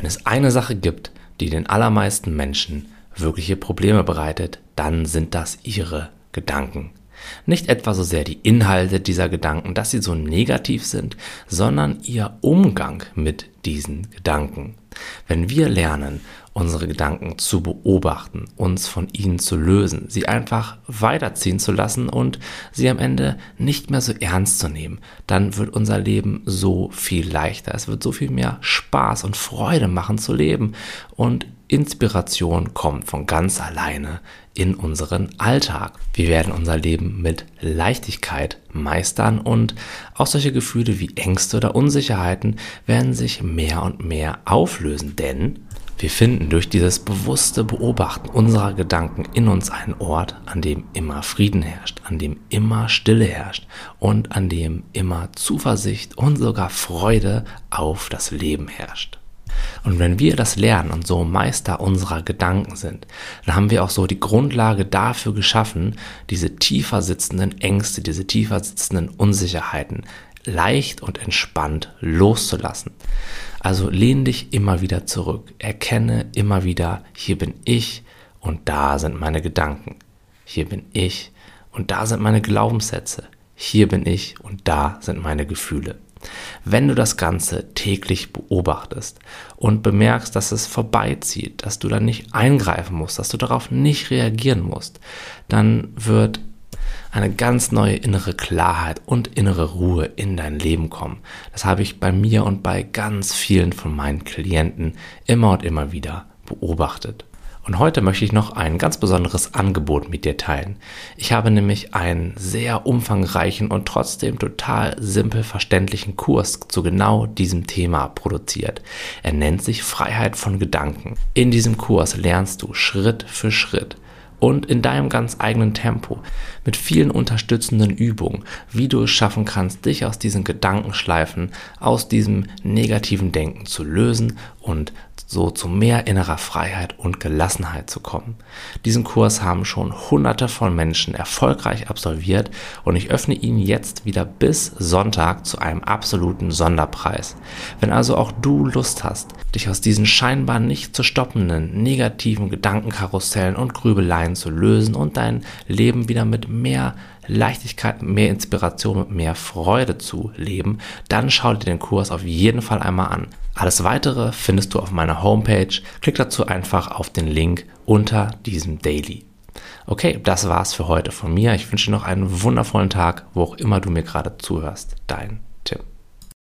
Wenn es eine Sache gibt, die den allermeisten Menschen wirkliche Probleme bereitet, dann sind das ihre Gedanken. Nicht etwa so sehr die Inhalte dieser Gedanken, dass sie so negativ sind, sondern ihr Umgang mit diesen Gedanken. Wenn wir lernen, unsere Gedanken zu beobachten, uns von ihnen zu lösen, sie einfach weiterziehen zu lassen und sie am Ende nicht mehr so ernst zu nehmen, dann wird unser Leben so viel leichter. Es wird so viel mehr Spaß und Freude machen zu leben und Inspiration kommt von ganz alleine in unseren Alltag. Wir werden unser Leben mit Leichtigkeit meistern und auch solche Gefühle wie Ängste oder Unsicherheiten werden sich mehr und mehr auflösen, denn wir finden durch dieses bewusste Beobachten unserer Gedanken in uns einen Ort, an dem immer Frieden herrscht, an dem immer Stille herrscht und an dem immer Zuversicht und sogar Freude auf das Leben herrscht. Und wenn wir das lernen und so Meister unserer Gedanken sind, dann haben wir auch so die Grundlage dafür geschaffen, diese tiefer sitzenden Ängste, diese tiefer sitzenden Unsicherheiten leicht und entspannt loszulassen. Also lehn dich immer wieder zurück, erkenne immer wieder, hier bin ich und da sind meine Gedanken. Hier bin ich und da sind meine Glaubenssätze. Hier bin ich und da sind meine Gefühle. Wenn du das Ganze täglich beobachtest und bemerkst, dass es vorbeizieht, dass du dann nicht eingreifen musst, dass du darauf nicht reagieren musst, dann wird eine ganz neue innere Klarheit und innere Ruhe in dein Leben kommen. Das habe ich bei mir und bei ganz vielen von meinen Klienten immer und immer wieder beobachtet. Und heute möchte ich noch ein ganz besonderes Angebot mit dir teilen. Ich habe nämlich einen sehr umfangreichen und trotzdem total simpel verständlichen Kurs zu genau diesem Thema produziert. Er nennt sich Freiheit von Gedanken. In diesem Kurs lernst du Schritt für Schritt und in deinem ganz eigenen Tempo mit vielen unterstützenden Übungen, wie du es schaffen kannst, dich aus diesen Gedankenschleifen, aus diesem negativen Denken zu lösen und so zu mehr innerer Freiheit und Gelassenheit zu kommen. Diesen Kurs haben schon hunderte von Menschen erfolgreich absolviert und ich öffne ihn jetzt wieder bis Sonntag zu einem absoluten Sonderpreis. Wenn also auch du Lust hast, dich aus diesen scheinbar nicht zu stoppenden negativen Gedankenkarussellen und Grübeleien zu lösen und dein Leben wieder mit mehr Leichtigkeit, mehr Inspiration, mit mehr Freude zu leben, dann schau dir den Kurs auf jeden Fall einmal an. Alles weitere findest du auf meiner Homepage. Klick dazu einfach auf den Link unter diesem Daily. Okay, das war's für heute von mir. Ich wünsche dir noch einen wundervollen Tag, wo auch immer du mir gerade zuhörst. Dein Tim.